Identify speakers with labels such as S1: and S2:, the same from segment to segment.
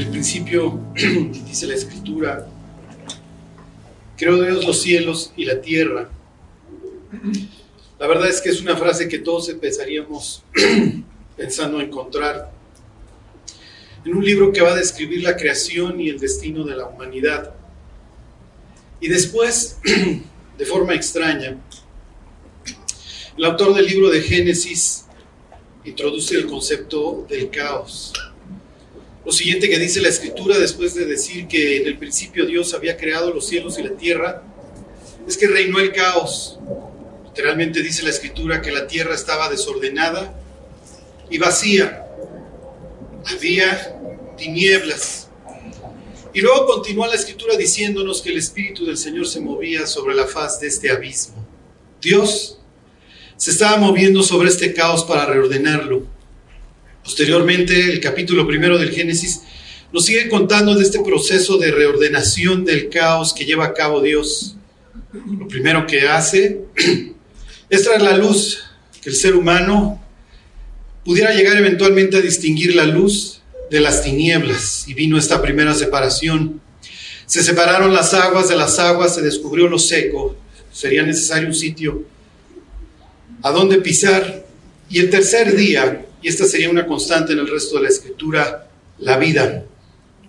S1: el principio, dice la escritura, creó Dios los cielos y la tierra. La verdad es que es una frase que todos empezaríamos pensando encontrar en un libro que va a describir la creación y el destino de la humanidad. Y después, de forma extraña, el autor del libro de Génesis introduce el concepto del caos. Lo siguiente que dice la escritura después de decir que en el principio Dios había creado los cielos y la tierra, es que reinó el caos. Literalmente dice la escritura que la tierra estaba desordenada y vacía. Había tinieblas. Y luego continúa la escritura diciéndonos que el Espíritu del Señor se movía sobre la faz de este abismo. Dios se estaba moviendo sobre este caos para reordenarlo. Posteriormente, el capítulo primero del Génesis nos sigue contando de este proceso de reordenación del caos que lleva a cabo Dios. Lo primero que hace es traer la luz, que el ser humano pudiera llegar eventualmente a distinguir la luz de las tinieblas. Y vino esta primera separación. Se separaron las aguas de las aguas, se descubrió lo seco. Sería necesario un sitio a dónde pisar. Y el tercer día, y esta sería una constante en el resto de la escritura, la vida.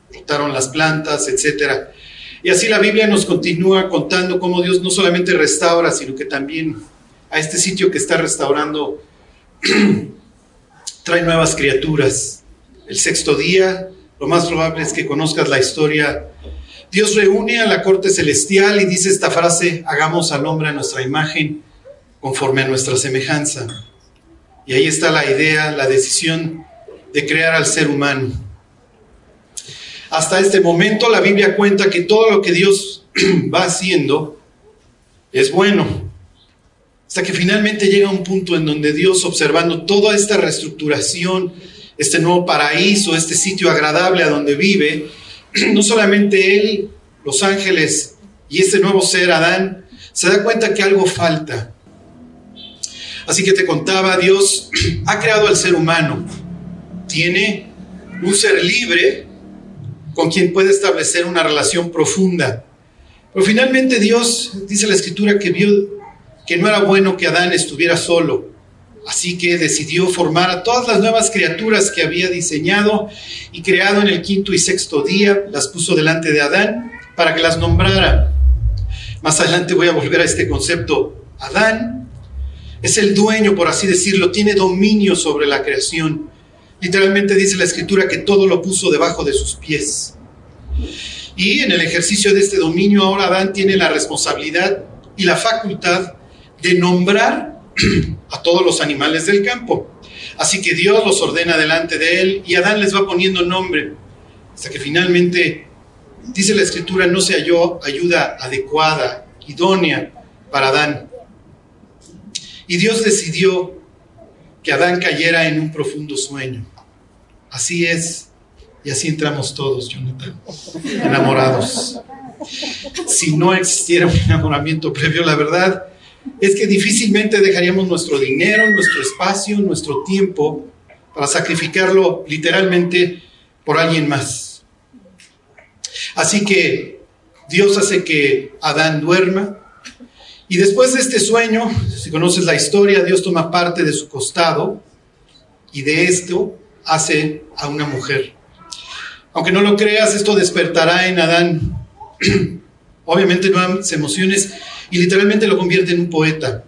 S1: Brotaron las plantas, etc. Y así la Biblia nos continúa contando cómo Dios no solamente restaura, sino que también a este sitio que está restaurando trae nuevas criaturas. El sexto día, lo más probable es que conozcas la historia. Dios reúne a la corte celestial y dice esta frase, hagamos al hombre a nuestra imagen, conforme a nuestra semejanza. Y ahí está la idea, la decisión de crear al ser humano. Hasta este momento la Biblia cuenta que todo lo que Dios va haciendo es bueno. Hasta que finalmente llega un punto en donde Dios, observando toda esta reestructuración, este nuevo paraíso, este sitio agradable a donde vive, no solamente Él, los ángeles y este nuevo ser, Adán, se da cuenta que algo falta. Así que te contaba, Dios ha creado al ser humano. Tiene un ser libre con quien puede establecer una relación profunda. Pero finalmente Dios, dice la escritura, que vio que no era bueno que Adán estuviera solo. Así que decidió formar a todas las nuevas criaturas que había diseñado y creado en el quinto y sexto día. Las puso delante de Adán para que las nombrara. Más adelante voy a volver a este concepto. Adán es el dueño, por así decirlo, tiene dominio sobre la creación. Literalmente dice la escritura que todo lo puso debajo de sus pies. Y en el ejercicio de este dominio ahora Adán tiene la responsabilidad y la facultad de nombrar a todos los animales del campo. Así que Dios los ordena delante de él y Adán les va poniendo nombre hasta que finalmente, dice la escritura, no se halló ayuda adecuada, idónea para Adán. Y Dios decidió que Adán cayera en un profundo sueño. Así es, y así entramos todos, Jonathan, enamorados. Si no existiera un enamoramiento previo, la verdad es que difícilmente dejaríamos nuestro dinero, nuestro espacio, nuestro tiempo para sacrificarlo literalmente por alguien más. Así que Dios hace que Adán duerma, y después de este sueño, si conoces la historia, Dios toma parte de su costado y de esto hace a una mujer. Aunque no lo creas, esto despertará en Adán obviamente nuevas emociones y literalmente lo convierte en un poeta.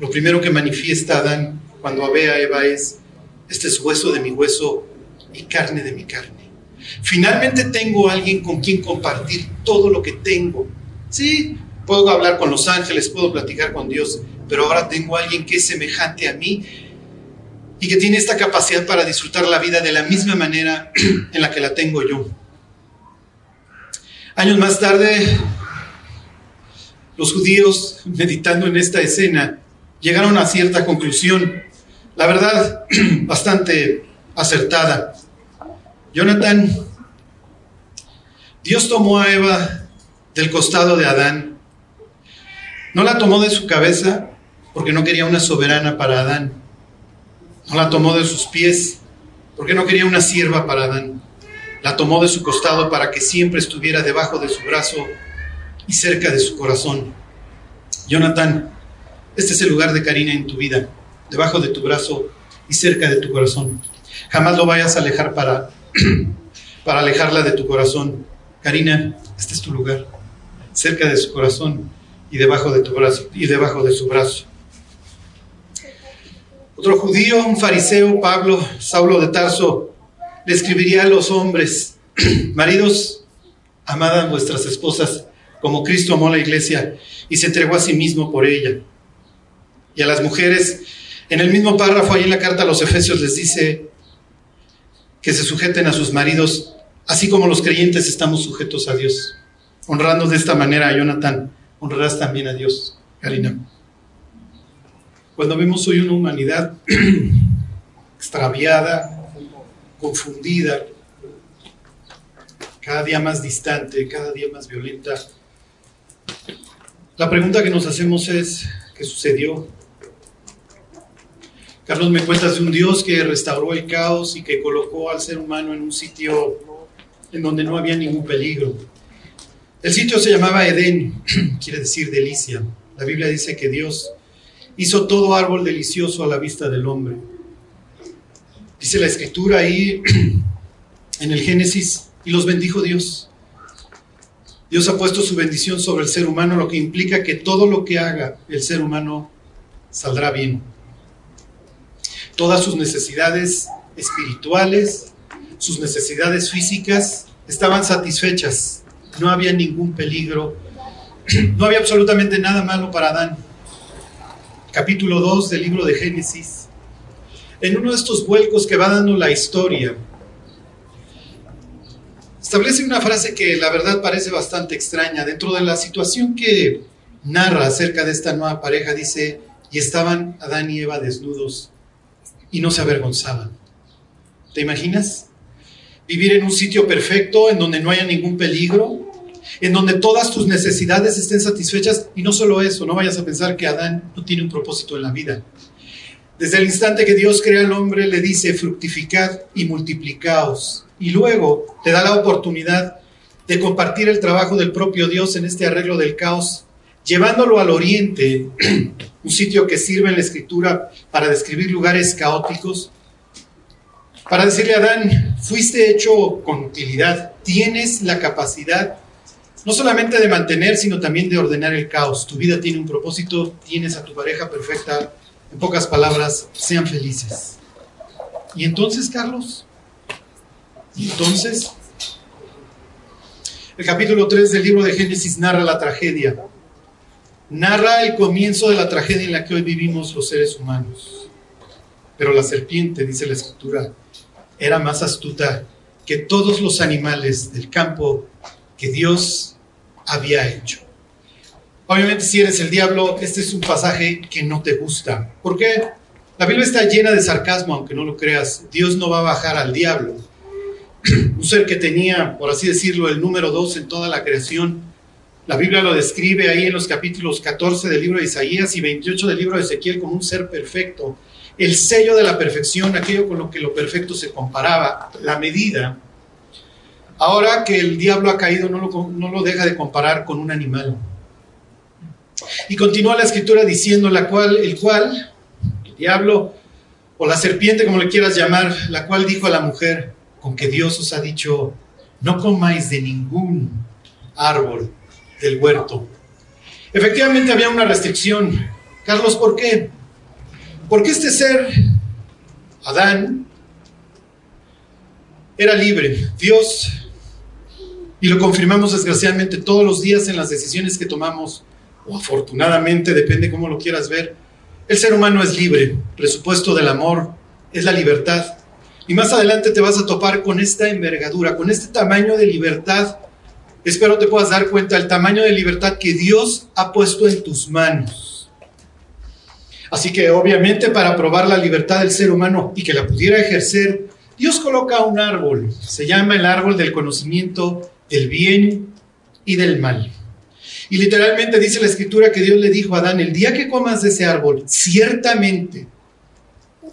S1: Lo primero que manifiesta Adán cuando ve a Eva es, este es hueso de mi hueso y carne de mi carne. Finalmente tengo alguien con quien compartir todo lo que tengo. Sí, Puedo hablar con los ángeles, puedo platicar con Dios, pero ahora tengo a alguien que es semejante a mí y que tiene esta capacidad para disfrutar la vida de la misma manera en la que la tengo yo. Años más tarde, los judíos, meditando en esta escena, llegaron a cierta conclusión, la verdad, bastante acertada. Jonathan, Dios tomó a Eva del costado de Adán no la tomó de su cabeza porque no quería una soberana para Adán. No la tomó de sus pies porque no quería una sierva para Adán. La tomó de su costado para que siempre estuviera debajo de su brazo y cerca de su corazón. Jonathan, este es el lugar de Karina en tu vida, debajo de tu brazo y cerca de tu corazón. Jamás lo vayas a alejar para, para alejarla de tu corazón. Karina, este es tu lugar, cerca de su corazón y debajo de tu brazo y debajo de su brazo. Otro judío, un fariseo, Pablo, Saulo de Tarso, le escribiría a los hombres, maridos, amad a vuestras esposas como Cristo amó a la iglesia y se entregó a sí mismo por ella. Y a las mujeres, en el mismo párrafo, ahí en la carta a los Efesios les dice que se sujeten a sus maridos, así como los creyentes estamos sujetos a Dios. Honrando de esta manera a Jonathan, honrarás también a Dios, Karina. Cuando vemos hoy una humanidad extraviada, confundida, cada día más distante, cada día más violenta, la pregunta que nos hacemos es, ¿qué sucedió? Carlos, me cuentas de un Dios que restauró el caos y que colocó al ser humano en un sitio en donde no había ningún peligro. El sitio se llamaba Edén, quiere decir delicia. La Biblia dice que Dios hizo todo árbol delicioso a la vista del hombre. Dice la escritura ahí en el Génesis, y los bendijo Dios. Dios ha puesto su bendición sobre el ser humano, lo que implica que todo lo que haga el ser humano saldrá bien. Todas sus necesidades espirituales, sus necesidades físicas estaban satisfechas. No había ningún peligro. No había absolutamente nada malo para Adán. Capítulo 2 del libro de Génesis. En uno de estos vuelcos que va dando la historia, establece una frase que la verdad parece bastante extraña. Dentro de la situación que narra acerca de esta nueva pareja, dice, y estaban Adán y Eva desnudos y no se avergonzaban. ¿Te imaginas? Vivir en un sitio perfecto, en donde no haya ningún peligro, en donde todas tus necesidades estén satisfechas y no solo eso, no vayas a pensar que Adán no tiene un propósito en la vida. Desde el instante que Dios crea al hombre, le dice, fructificad y multiplicaos y luego te da la oportunidad de compartir el trabajo del propio Dios en este arreglo del caos, llevándolo al oriente, un sitio que sirve en la escritura para describir lugares caóticos, para decirle a Adán, fuiste hecho con utilidad, tienes la capacidad no solamente de mantener, sino también de ordenar el caos. Tu vida tiene un propósito, tienes a tu pareja perfecta, en pocas palabras, sean felices. Y entonces, Carlos, entonces, el capítulo 3 del libro de Génesis narra la tragedia. Narra el comienzo de la tragedia en la que hoy vivimos los seres humanos. Pero la serpiente, dice la escritura, era más astuta que todos los animales del campo que Dios había hecho. Obviamente si eres el diablo, este es un pasaje que no te gusta. ¿Por qué? La Biblia está llena de sarcasmo, aunque no lo creas. Dios no va a bajar al diablo un ser que tenía, por así decirlo, el número dos en toda la creación. La Biblia lo describe ahí en los capítulos 14 del libro de Isaías y 28 del libro de Ezequiel como un ser perfecto. El sello de la perfección, aquello con lo que lo perfecto se comparaba, la medida. Ahora que el diablo ha caído, no lo, deja de comparar con un animal. Y continúa la escritura diciendo la cual, el cual, el diablo, o la serpiente, como le quieras llamar, la cual dijo a la mujer, con que Dios os ha dicho, no comáis de ningún árbol del huerto. Efectivamente había una restricción. Carlos, ¿por qué? Porque este ser, Adán, era libre. Dios, y lo confirmamos desgraciadamente todos los días en las decisiones que tomamos, o afortunadamente, depende cómo lo quieras ver, el ser humano es libre. Presupuesto del amor es la libertad. Y más adelante te vas a topar con esta envergadura, con este tamaño de libertad. Espero te puedas dar cuenta del tamaño de libertad que Dios ha puesto en tus manos. Así que obviamente para probar la libertad del ser humano y que la pudiera ejercer, Dios coloca un árbol. Se llama el árbol del conocimiento del bien y del mal. Y literalmente dice la escritura que Dios le dijo a Adán, el día que comas de ese árbol, ciertamente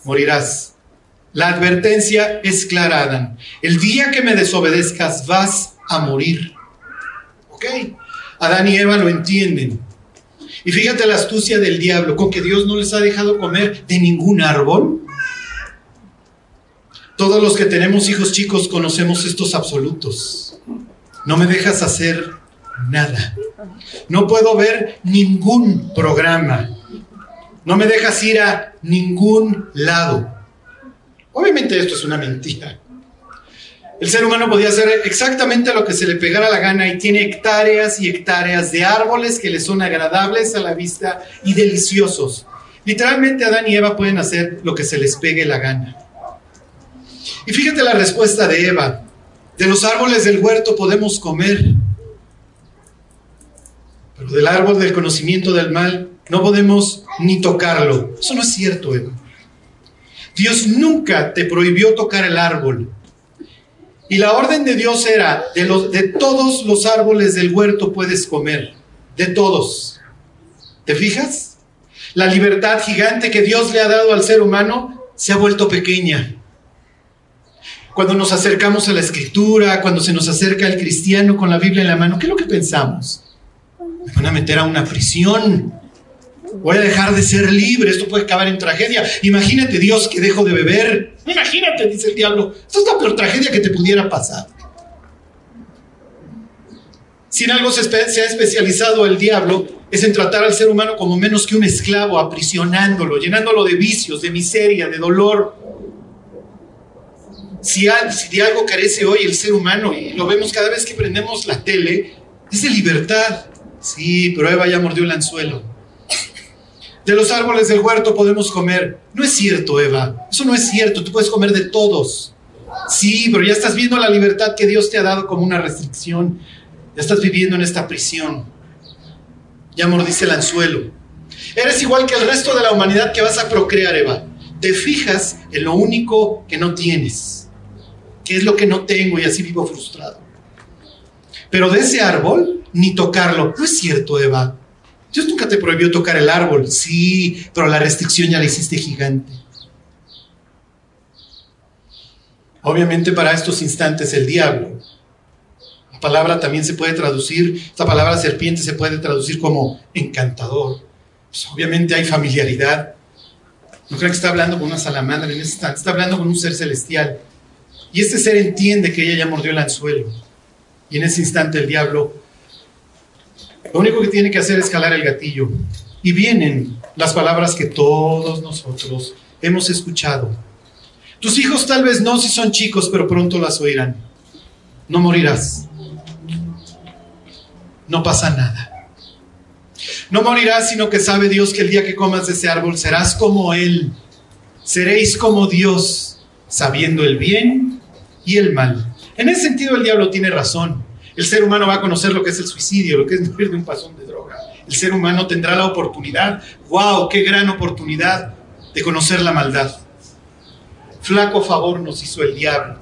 S1: morirás. La advertencia es clara, Adán. El día que me desobedezcas vas a morir. ¿Ok? Adán y Eva lo entienden. Y fíjate la astucia del diablo, con que Dios no les ha dejado comer de ningún árbol. Todos los que tenemos hijos chicos conocemos estos absolutos. No me dejas hacer nada. No puedo ver ningún programa. No me dejas ir a ningún lado. Obviamente esto es una mentira. El ser humano podía hacer exactamente lo que se le pegara la gana y tiene hectáreas y hectáreas de árboles que le son agradables a la vista y deliciosos. Literalmente Adán y Eva pueden hacer lo que se les pegue la gana. Y fíjate la respuesta de Eva. De los árboles del huerto podemos comer, pero del árbol del conocimiento del mal no podemos ni tocarlo. Eso no es cierto, Eva. Dios nunca te prohibió tocar el árbol. Y la orden de Dios era, de, los, de todos los árboles del huerto puedes comer, de todos. ¿Te fijas? La libertad gigante que Dios le ha dado al ser humano se ha vuelto pequeña. Cuando nos acercamos a la escritura, cuando se nos acerca el cristiano con la Biblia en la mano, ¿qué es lo que pensamos? Me van a meter a una prisión. Voy a dejar de ser libre, esto puede acabar en tragedia. Imagínate Dios que dejo de beber. Imagínate, dice el diablo, esto es la peor tragedia que te pudiera pasar. Si en algo se, se ha especializado el diablo, es en tratar al ser humano como menos que un esclavo, aprisionándolo, llenándolo de vicios, de miseria, de dolor. Si, de algo carece hoy el ser humano, y lo vemos cada vez que prendemos la tele, es de libertad. Sí, pero Eva ya mordió el anzuelo. De los árboles del huerto podemos comer. No es cierto, Eva. Eso no es cierto. Tú puedes comer de todos. Sí, pero ya estás viendo la libertad que Dios te ha dado como una restricción. Ya estás viviendo en esta prisión. Ya mordiste el anzuelo. Eres igual que el resto de la humanidad que vas a procrear, Eva. Te fijas en lo único que no tienes. ¿Qué es lo que no tengo? Y así vivo frustrado. Pero de ese árbol, ni tocarlo. No es cierto, Eva. Dios nunca te prohibió tocar el árbol, sí, pero la restricción ya la hiciste gigante. Obviamente para estos instantes el diablo. La palabra también se puede traducir, esta palabra serpiente se puede traducir como encantador. Pues obviamente hay familiaridad. No creo que está hablando con una salamandra en ese instante, está hablando con un ser celestial. Y este ser entiende que ella ya mordió el anzuelo. Y en ese instante el diablo lo único que tiene que hacer es calar el gatillo. Y vienen las palabras que todos nosotros hemos escuchado. Tus hijos tal vez no si son chicos, pero pronto las oirán. No morirás. No pasa nada. No morirás, sino que sabe Dios que el día que comas de ese árbol serás como Él. Seréis como Dios, sabiendo el bien y el mal. En ese sentido el diablo tiene razón. El ser humano va a conocer lo que es el suicidio, lo que es morir de un pasón de droga. El ser humano tendrá la oportunidad, wow, qué gran oportunidad de conocer la maldad. Flaco favor nos hizo el diablo.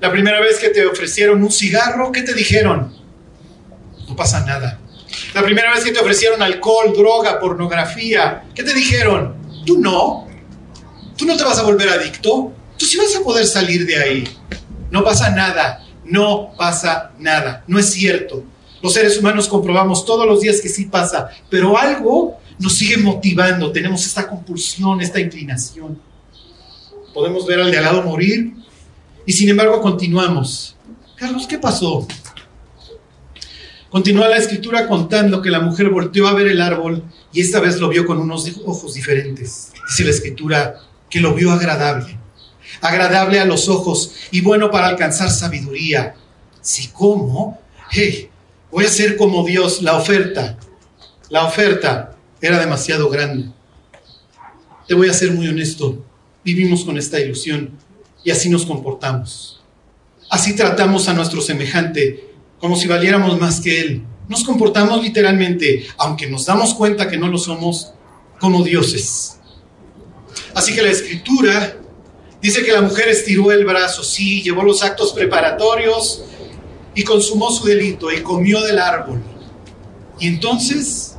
S1: La primera vez que te ofrecieron un cigarro, ¿qué te dijeron? No pasa nada. La primera vez que te ofrecieron alcohol, droga, pornografía, ¿qué te dijeron? Tú no. Tú no te vas a volver adicto. Tú sí vas a poder salir de ahí. No pasa nada no pasa nada. No es cierto. Los seres humanos comprobamos todos los días que sí pasa, pero algo nos sigue motivando. Tenemos esta compulsión, esta inclinación. Podemos ver al de al lado morir y sin embargo continuamos. Carlos, ¿qué pasó? Continúa la escritura contando que la mujer volteó a ver el árbol y esta vez lo vio con unos ojos diferentes. Dice la escritura que lo vio agradable agradable a los ojos y bueno para alcanzar sabiduría. Si como, hey, voy a ser como Dios, la oferta, la oferta era demasiado grande. Te voy a ser muy honesto, vivimos con esta ilusión y así nos comportamos. Así tratamos a nuestro semejante como si valiéramos más que él. Nos comportamos literalmente, aunque nos damos cuenta que no lo somos, como dioses. Así que la escritura Dice que la mujer estiró el brazo, sí, llevó los actos preparatorios y consumó su delito y comió del árbol. Y entonces,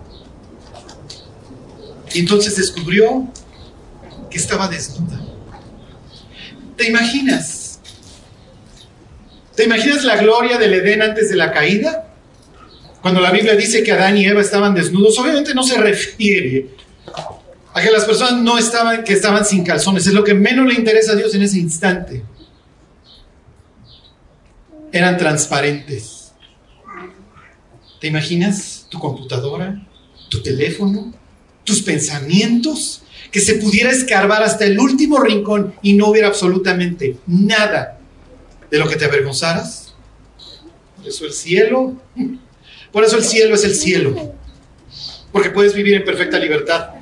S1: entonces descubrió que estaba desnuda. ¿Te imaginas? ¿Te imaginas la gloria del Edén antes de la caída? Cuando la Biblia dice que Adán y Eva estaban desnudos, obviamente no se refiere a que las personas no estaban, que estaban sin calzones. Es lo que menos le interesa a Dios en ese instante. Eran transparentes. ¿Te imaginas tu computadora, tu teléfono, tus pensamientos? Que se pudiera escarbar hasta el último rincón y no hubiera absolutamente nada de lo que te avergonzaras. Por eso el cielo, por eso el cielo es el cielo. Porque puedes vivir en perfecta libertad.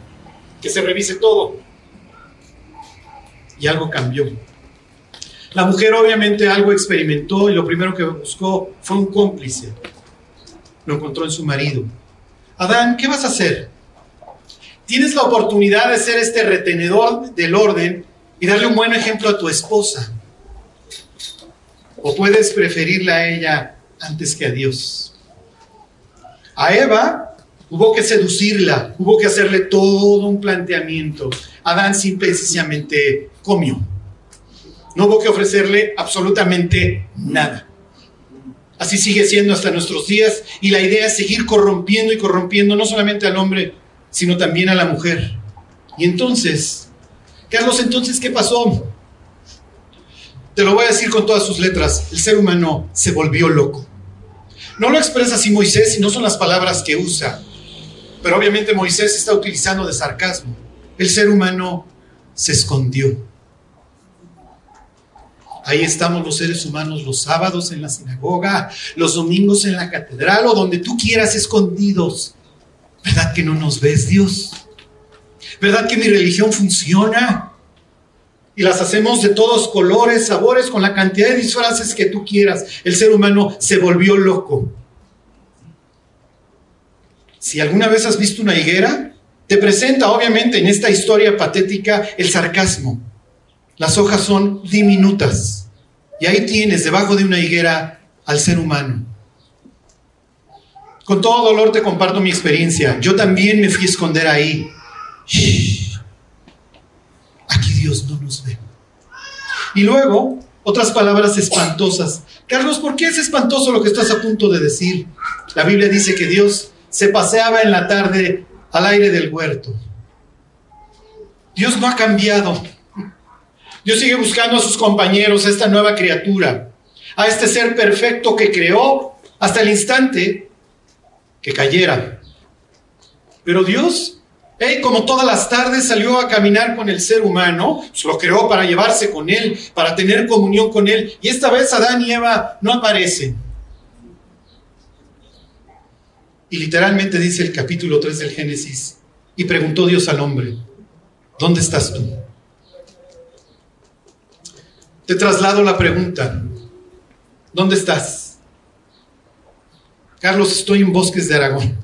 S1: Que se revise todo. Y algo cambió. La mujer obviamente algo experimentó y lo primero que buscó fue un cómplice. Lo encontró en su marido. Adán, ¿qué vas a hacer? Tienes la oportunidad de ser este retenedor del orden y darle un buen ejemplo a tu esposa. O puedes preferirla a ella antes que a Dios. A Eva hubo que seducirla, hubo que hacerle todo un planteamiento. Adán simple y comió. No hubo que ofrecerle absolutamente nada. Así sigue siendo hasta nuestros días y la idea es seguir corrompiendo y corrompiendo no solamente al hombre, sino también a la mujer. Y entonces, Carlos, entonces, ¿qué pasó? Te lo voy a decir con todas sus letras, el ser humano se volvió loco. No lo expresa así Moisés y no son las palabras que usa, pero obviamente Moisés está utilizando de sarcasmo. El ser humano se escondió. Ahí estamos los seres humanos los sábados en la sinagoga, los domingos en la catedral o donde tú quieras escondidos ¿Verdad que no nos ves, Dios? ¿Verdad que mi religión funciona? Y las hacemos de todos colores, sabores, con la cantidad de disfraces que tú quieras. El ser humano se volvió loco. Si alguna vez has visto una higuera, te presenta obviamente en esta historia patética el sarcasmo. Las hojas son diminutas. Y ahí tienes debajo de una higuera al ser humano. Con todo dolor te comparto mi experiencia. Yo también me fui a esconder ahí. Aquí Dios no nos ve. Y luego, otras palabras espantosas. Carlos, ¿por qué es espantoso lo que estás a punto de decir? La Biblia dice que Dios se paseaba en la tarde al aire del huerto. Dios no ha cambiado. Dios sigue buscando a sus compañeros, a esta nueva criatura, a este ser perfecto que creó hasta el instante que cayera. Pero Dios, como todas las tardes, salió a caminar con el ser humano, lo creó para llevarse con él, para tener comunión con él. Y esta vez Adán y Eva no aparecen. Literalmente dice el capítulo 3 del Génesis, y preguntó Dios al hombre, ¿dónde estás tú? Te traslado la pregunta, ¿dónde estás? Carlos, estoy en Bosques de Aragón.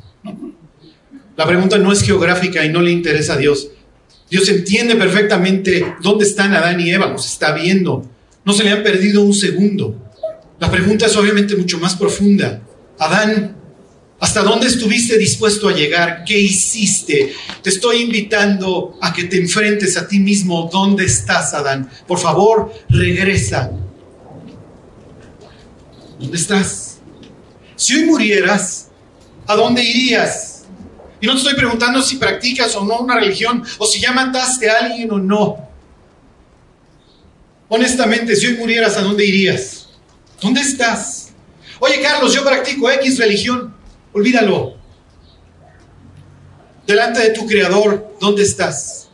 S1: La pregunta no es geográfica y no le interesa a Dios. Dios entiende perfectamente dónde están Adán y Eva, los está viendo. No se le han perdido un segundo. La pregunta es obviamente mucho más profunda. Adán, ¿hasta dónde estuviste dispuesto a llegar? ¿Qué hiciste? Te estoy invitando a que te enfrentes a ti mismo. ¿Dónde estás, Adán? Por favor, regresa. ¿Dónde estás? Si hoy murieras, ¿a dónde irías? Y no te estoy preguntando si practicas o no una religión, o si ya mataste a alguien o no. Honestamente, si hoy murieras, ¿a dónde irías? ¿Dónde estás? Oye, Carlos, yo practico X religión. Olvídalo. Delante de tu Creador, ¿dónde estás?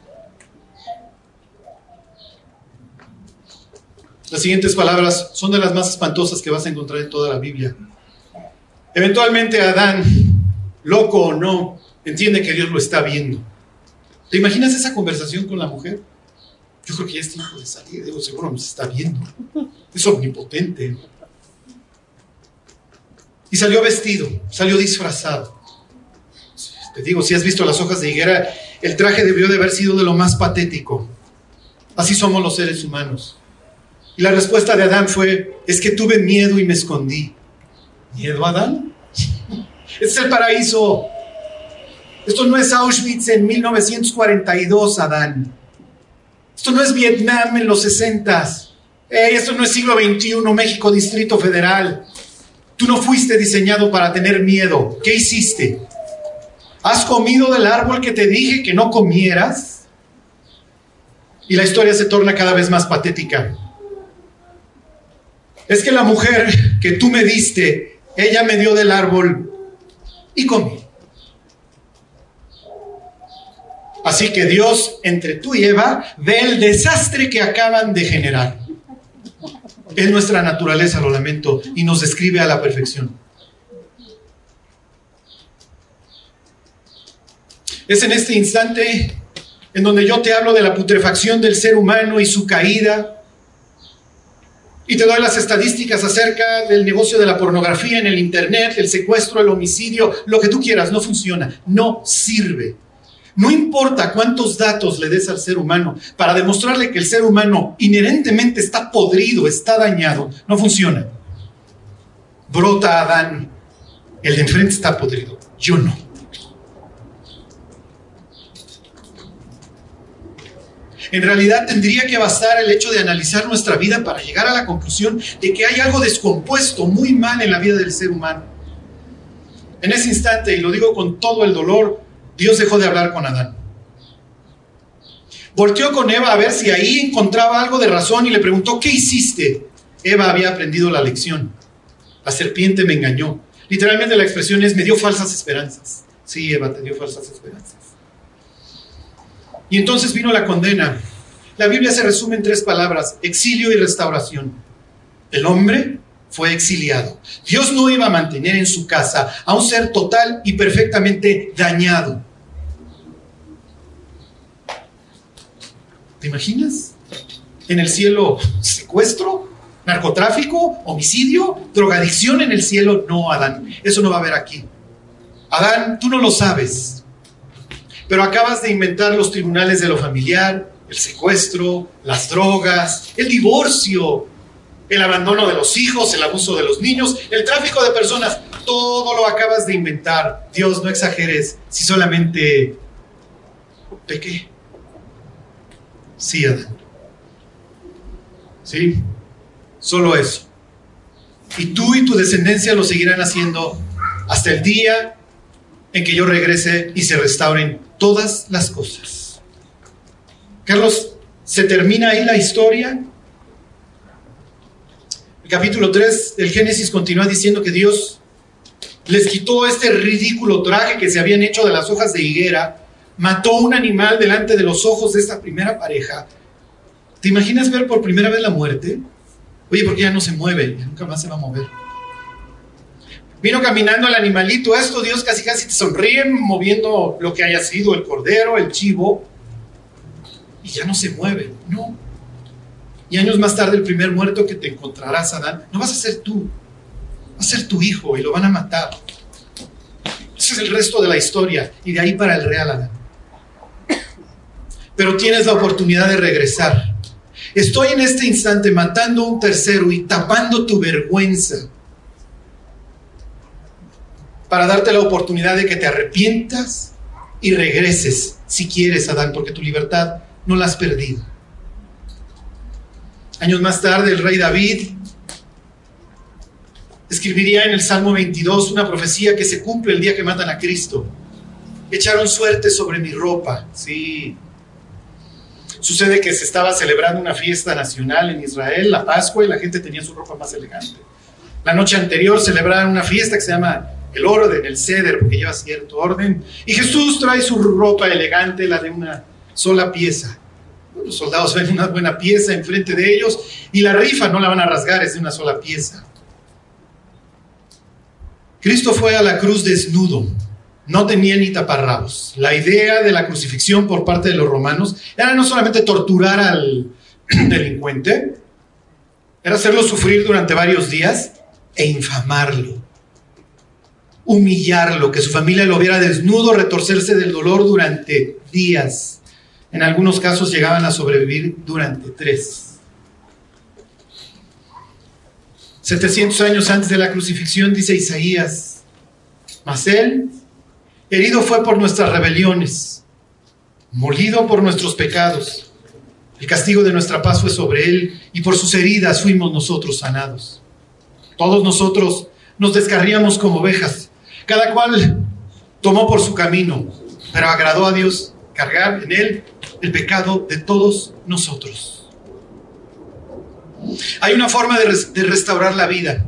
S1: Las siguientes palabras son de las más espantosas que vas a encontrar en toda la Biblia. Eventualmente Adán, loco o no, entiende que Dios lo está viendo. ¿Te imaginas esa conversación con la mujer? Yo creo que ya es tiempo de salir, digo, seguro nos está viendo. Es omnipotente. Y salió vestido, salió disfrazado. Te digo, si has visto las hojas de higuera, el traje debió de haber sido de lo más patético. Así somos los seres humanos. Y la respuesta de Adán fue, es que tuve miedo y me escondí. ¿Miedo, Adán? Este es el paraíso. Esto no es Auschwitz en 1942, Adán. Esto no es Vietnam en los 60. esto no es siglo XXI, México, Distrito Federal. Tú no fuiste diseñado para tener miedo. ¿Qué hiciste? ¿Has comido del árbol que te dije que no comieras? Y la historia se torna cada vez más patética. Es que la mujer que tú me diste, ella me dio del árbol y comí. Así que Dios, entre tú y Eva, ve el desastre que acaban de generar. Es nuestra naturaleza, lo lamento, y nos describe a la perfección. Es en este instante en donde yo te hablo de la putrefacción del ser humano y su caída. Y te doy las estadísticas acerca del negocio de la pornografía en el Internet, el secuestro, el homicidio, lo que tú quieras, no funciona, no sirve. No importa cuántos datos le des al ser humano para demostrarle que el ser humano inherentemente está podrido, está dañado, no funciona. Brota Adán, el de enfrente está podrido, yo no. En realidad tendría que bastar el hecho de analizar nuestra vida para llegar a la conclusión de que hay algo descompuesto muy mal en la vida del ser humano. En ese instante, y lo digo con todo el dolor, Dios dejó de hablar con Adán. Volteó con Eva a ver si ahí encontraba algo de razón y le preguntó, ¿qué hiciste? Eva había aprendido la lección. La serpiente me engañó. Literalmente la expresión es, me dio falsas esperanzas. Sí, Eva te dio falsas esperanzas. Y entonces vino la condena. La Biblia se resume en tres palabras, exilio y restauración. El hombre fue exiliado. Dios no iba a mantener en su casa a un ser total y perfectamente dañado. ¿Te imaginas? En el cielo, secuestro, narcotráfico, homicidio, drogadicción en el cielo. No, Adán, eso no va a haber aquí. Adán, tú no lo sabes, pero acabas de inventar los tribunales de lo familiar, el secuestro, las drogas, el divorcio, el abandono de los hijos, el abuso de los niños, el tráfico de personas. Todo lo acabas de inventar. Dios, no exageres si solamente pequé. Sí, Adán. Sí, solo eso. Y tú y tu descendencia lo seguirán haciendo hasta el día en que yo regrese y se restauren todas las cosas. Carlos, ¿se termina ahí la historia? El capítulo 3 del Génesis continúa diciendo que Dios les quitó este ridículo traje que se habían hecho de las hojas de higuera mató un animal delante de los ojos de esta primera pareja. ¿Te imaginas ver por primera vez la muerte? Oye, porque ya no se mueve, nunca más se va a mover. Vino caminando el animalito, esto Dios casi casi te sonríe moviendo lo que haya sido, el cordero, el chivo, y ya no se mueve, no. Y años más tarde el primer muerto que te encontrarás, Adán, no vas a ser tú, va a ser tu hijo y lo van a matar. Ese es el resto de la historia y de ahí para el real Adán pero tienes la oportunidad de regresar. Estoy en este instante matando a un tercero y tapando tu vergüenza para darte la oportunidad de que te arrepientas y regreses si quieres, Adán, porque tu libertad no la has perdido. Años más tarde, el rey David escribiría en el Salmo 22 una profecía que se cumple el día que matan a Cristo. Echaron suerte sobre mi ropa, sí, Sucede que se estaba celebrando una fiesta nacional en Israel, la Pascua, y la gente tenía su ropa más elegante. La noche anterior celebraban una fiesta que se llama el orden, el ceder, porque lleva cierto orden. Y Jesús trae su ropa elegante, la de una sola pieza. Los soldados ven una buena pieza enfrente de ellos y la rifa no la van a rasgar, es de una sola pieza. Cristo fue a la cruz desnudo, no tenía ni taparrabos. La idea de la crucifixión por parte de los romanos era no solamente torturar al delincuente, era hacerlo sufrir durante varios días e infamarlo, humillarlo, que su familia lo viera desnudo, retorcerse del dolor durante días. En algunos casos llegaban a sobrevivir durante tres. 700 años antes de la crucifixión, dice Isaías, mas Herido fue por nuestras rebeliones, molido por nuestros pecados. El castigo de nuestra paz fue sobre él y por sus heridas fuimos nosotros sanados. Todos nosotros nos descarríamos como ovejas, cada cual tomó por su camino, pero agradó a Dios cargar en él el pecado de todos nosotros. Hay una forma de restaurar la vida.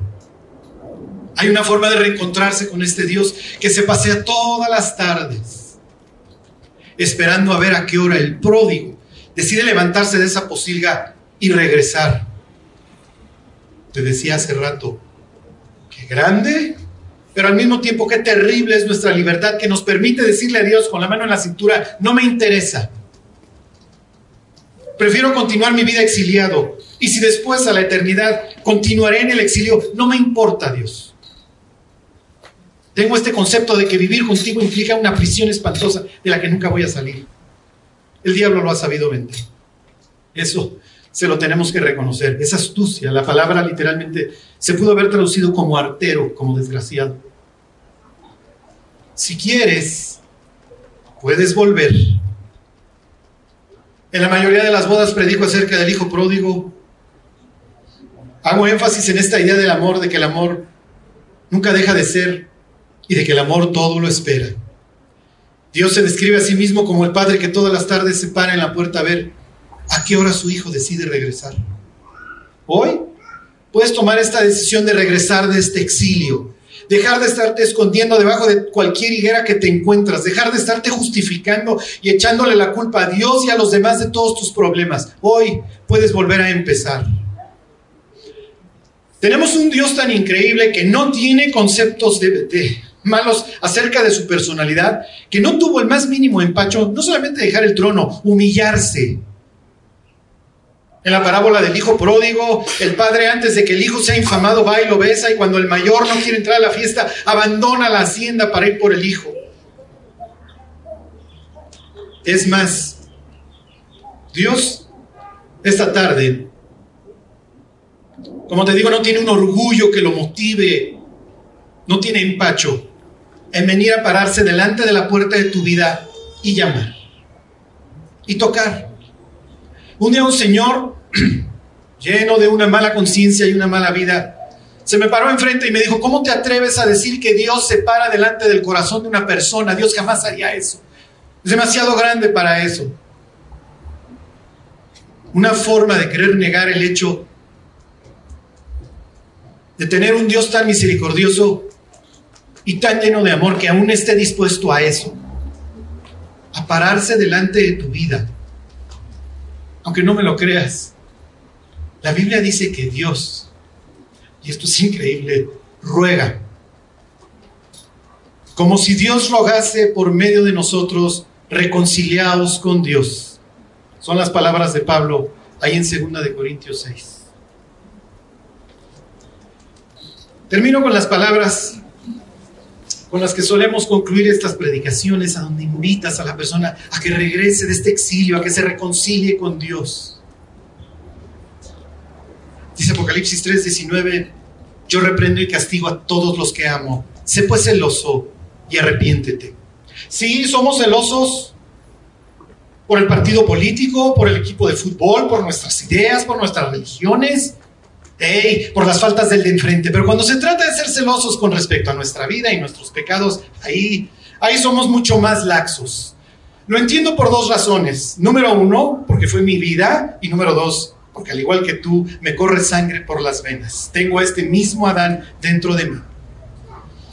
S1: Hay una forma de reencontrarse con este Dios que se pasea todas las tardes esperando a ver a qué hora el pródigo decide levantarse de esa posilga y regresar. Te decía hace rato, qué grande, pero al mismo tiempo qué terrible es nuestra libertad que nos permite decirle a Dios con la mano en la cintura, no me interesa. Prefiero continuar mi vida exiliado. Y si después a la eternidad continuaré en el exilio, no me importa Dios. Tengo este concepto de que vivir contigo implica una prisión espantosa de la que nunca voy a salir. El diablo lo ha sabido vender. Eso se lo tenemos que reconocer. Es astucia. La palabra literalmente se pudo haber traducido como artero, como desgraciado. Si quieres, puedes volver. En la mayoría de las bodas predico acerca del hijo pródigo. Hago énfasis en esta idea del amor, de que el amor nunca deja de ser y de que el amor todo lo espera. Dios se describe a sí mismo como el padre que todas las tardes se para en la puerta a ver a qué hora su hijo decide regresar. Hoy puedes tomar esta decisión de regresar de este exilio, dejar de estarte escondiendo debajo de cualquier higuera que te encuentras, dejar de estarte justificando y echándole la culpa a Dios y a los demás de todos tus problemas. Hoy puedes volver a empezar. Tenemos un Dios tan increíble que no tiene conceptos de, de malos acerca de su personalidad, que no tuvo el más mínimo empacho, no solamente dejar el trono, humillarse. En la parábola del hijo pródigo, el padre antes de que el hijo sea infamado va y lo besa y cuando el mayor no quiere entrar a la fiesta, abandona la hacienda para ir por el hijo. Es más, Dios esta tarde, como te digo, no tiene un orgullo que lo motive, no tiene empacho en venir a pararse delante de la puerta de tu vida y llamar y tocar. Un día un señor lleno de una mala conciencia y una mala vida se me paró enfrente y me dijo, ¿cómo te atreves a decir que Dios se para delante del corazón de una persona? Dios jamás haría eso. Es demasiado grande para eso. Una forma de querer negar el hecho de tener un Dios tan misericordioso y tan lleno de amor que aún esté dispuesto a eso, a pararse delante de tu vida. Aunque no me lo creas, la Biblia dice que Dios, y esto es increíble, ruega. Como si Dios rogase por medio de nosotros, reconciliados con Dios. Son las palabras de Pablo ahí en 2 de Corintios 6. Termino con las palabras con las que solemos concluir estas predicaciones, a donde invitas a la persona a que regrese de este exilio, a que se reconcilie con Dios. Dice Apocalipsis 3:19, yo reprendo y castigo a todos los que amo. Sé pues celoso y arrepiéntete. Sí, somos celosos por el partido político, por el equipo de fútbol, por nuestras ideas, por nuestras religiones, por las faltas del de enfrente. Pero cuando se trata de ser celosos con respecto a nuestra vida y nuestros pecados, ahí, ahí somos mucho más laxos. Lo entiendo por dos razones. Número uno, porque fue mi vida. Y número dos, porque al igual que tú, me corre sangre por las venas. Tengo este mismo Adán dentro de mí.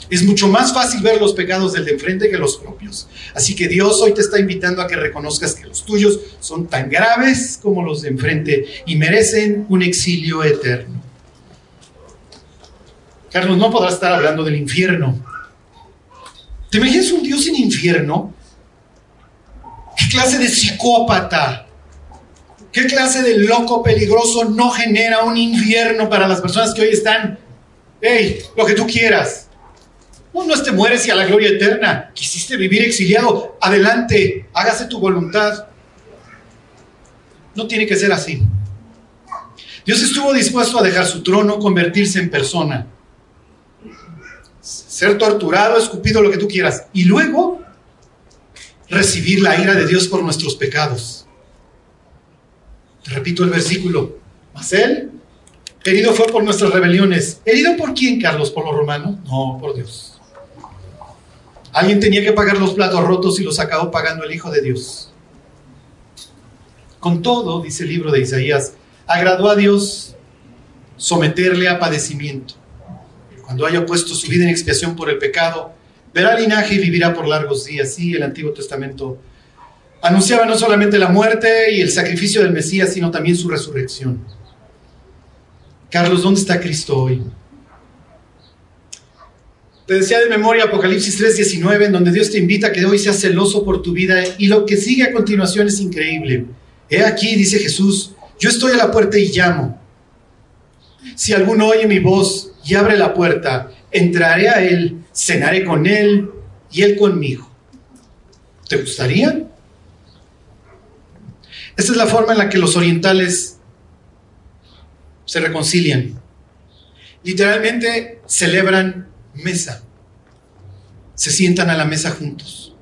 S1: Es mucho más fácil ver los pecados del de enfrente que los propios. Así que Dios hoy te está invitando a que reconozcas que los tuyos son tan graves como los de enfrente y merecen un exilio eterno. Carlos, no podrás estar hablando del infierno. ¿Te imaginas un Dios sin infierno? ¿Qué clase de psicópata? ¿Qué clase de loco peligroso no genera un infierno para las personas que hoy están? ¡Ey! Lo que tú quieras no te mueres y a la gloria eterna. Quisiste vivir exiliado. Adelante, hágase tu voluntad. No tiene que ser así. Dios estuvo dispuesto a dejar su trono, convertirse en persona, ser torturado, escupido, lo que tú quieras, y luego recibir la ira de Dios por nuestros pecados. Te repito el versículo. Mas él, herido fue por nuestras rebeliones. ¿Herido por quién, Carlos? ¿Por los romanos? No, por Dios. Alguien tenía que pagar los platos rotos y los acabó pagando el Hijo de Dios. Con todo, dice el libro de Isaías, agradó a Dios someterle a padecimiento. Cuando haya puesto su vida en expiación por el pecado, verá linaje y vivirá por largos días. Sí, el Antiguo Testamento anunciaba no solamente la muerte y el sacrificio del Mesías, sino también su resurrección. Carlos, ¿dónde está Cristo hoy? Te decía de memoria Apocalipsis 3:19, en donde Dios te invita a que hoy seas celoso por tu vida y lo que sigue a continuación es increíble. He aquí, dice Jesús, yo estoy a la puerta y llamo. Si alguno oye mi voz y abre la puerta, entraré a él, cenaré con él y él conmigo. ¿Te gustaría? Esta es la forma en la que los orientales se reconcilian. Literalmente celebran mesa. Se sientan a la mesa juntos.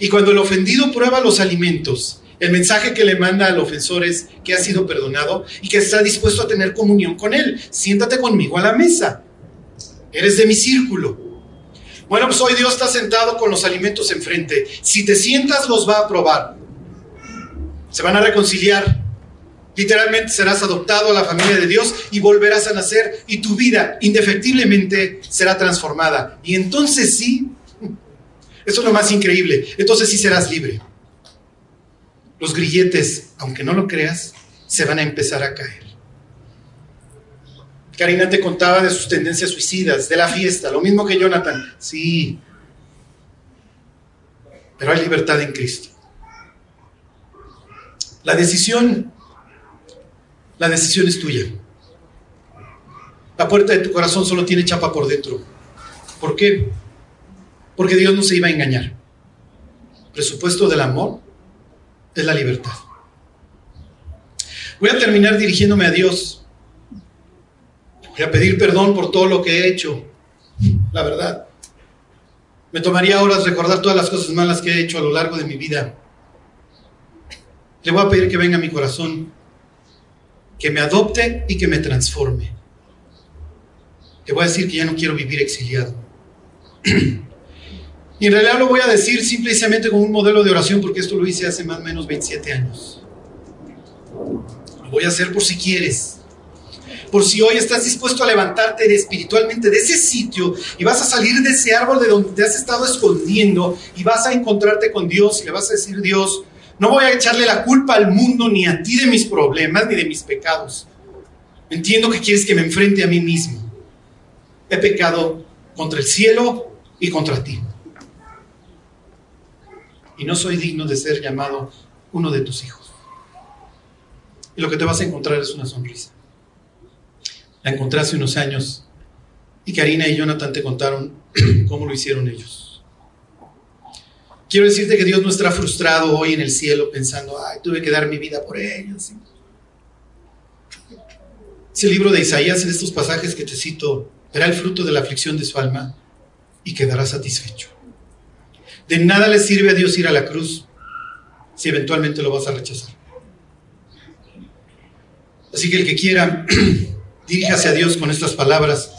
S1: Y cuando el ofendido prueba los alimentos el mensaje que le manda al ofensor es que ha sido perdonado y que está dispuesto a tener comunión con él. Siéntate conmigo a la mesa. Eres de mi círculo. Bueno, pues hoy Dios está sentado con los alimentos enfrente. Si te sientas, los va a probar. Se van a reconciliar. Literalmente serás adoptado a la familia de Dios y volverás a nacer y tu vida indefectiblemente será transformada. Y entonces sí, eso es lo más increíble, entonces sí serás libre los grilletes, aunque no lo creas, se van a empezar a caer. Karina te contaba de sus tendencias suicidas, de la fiesta, lo mismo que Jonathan. Sí, pero hay libertad en Cristo. La decisión, la decisión es tuya. La puerta de tu corazón solo tiene chapa por dentro. ¿Por qué? Porque Dios no se iba a engañar. Presupuesto del amor es la libertad. Voy a terminar dirigiéndome a Dios. Voy a pedir perdón por todo lo que he hecho, la verdad. Me tomaría horas recordar todas las cosas malas que he hecho a lo largo de mi vida. Le voy a pedir que venga a mi corazón, que me adopte y que me transforme. Le voy a decir que ya no quiero vivir exiliado. Y en realidad lo voy a decir simplemente como un modelo de oración porque esto lo hice hace más o menos 27 años. Lo voy a hacer por si quieres. Por si hoy estás dispuesto a levantarte espiritualmente de ese sitio y vas a salir de ese árbol de donde te has estado escondiendo y vas a encontrarte con Dios y le vas a decir, Dios, no voy a echarle la culpa al mundo ni a ti de mis problemas ni de mis pecados. Entiendo que quieres que me enfrente a mí mismo. He pecado contra el cielo y contra ti y no soy digno de ser llamado uno de tus hijos. Y lo que te vas a encontrar es una sonrisa. La encontré hace unos años y Karina y Jonathan te contaron cómo lo hicieron ellos. Quiero decirte que Dios no estará frustrado hoy en el cielo pensando, ay, tuve que dar mi vida por ellos. Ese libro de Isaías, en estos pasajes que te cito, verá el fruto de la aflicción de su alma y quedará satisfecho. De nada le sirve a Dios ir a la cruz si eventualmente lo vas a rechazar. Así que el que quiera, diríjase a Dios con estas palabras.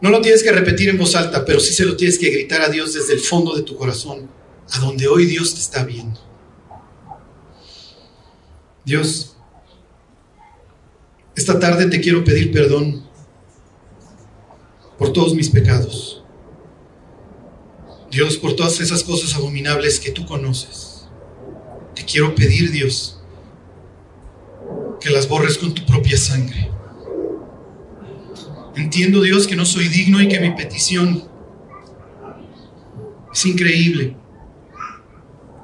S1: No lo tienes que repetir en voz alta, pero sí se lo tienes que gritar a Dios desde el fondo de tu corazón, a donde hoy Dios te está viendo. Dios, esta tarde te quiero pedir perdón por todos mis pecados. Dios, por todas esas cosas abominables que tú conoces. Te quiero pedir, Dios, que las borres con tu propia sangre. Entiendo, Dios, que no soy digno y que mi petición es increíble.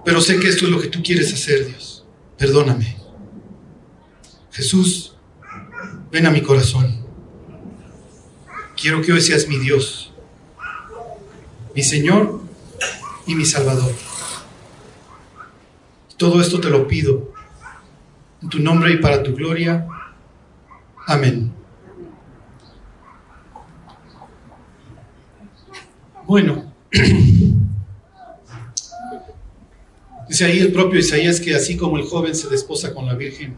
S1: Pero sé que esto es lo que tú quieres hacer, Dios. Perdóname. Jesús, ven a mi corazón. Quiero que hoy seas mi Dios mi Señor y mi Salvador. Todo esto te lo pido en tu nombre y para tu gloria. Amén. Bueno, dice ahí el propio Isaías que así como el joven se desposa con la Virgen,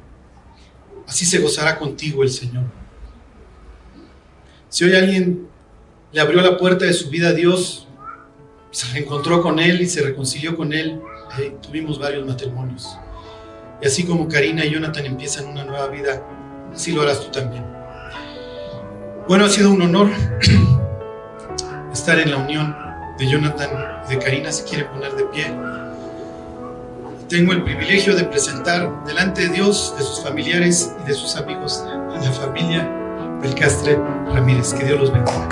S1: así se gozará contigo el Señor. Si hoy alguien le abrió la puerta de su vida a Dios, se reencontró con Él y se reconcilió con Él, eh, tuvimos varios matrimonios. Y así como Karina y Jonathan empiezan una nueva vida, así lo harás tú también. Bueno, ha sido un honor estar en la unión de Jonathan y de Karina, si quieren poner de pie. Tengo el privilegio de presentar delante de Dios, de sus familiares y de sus amigos, a la familia del Castre Ramírez. Que Dios los bendiga.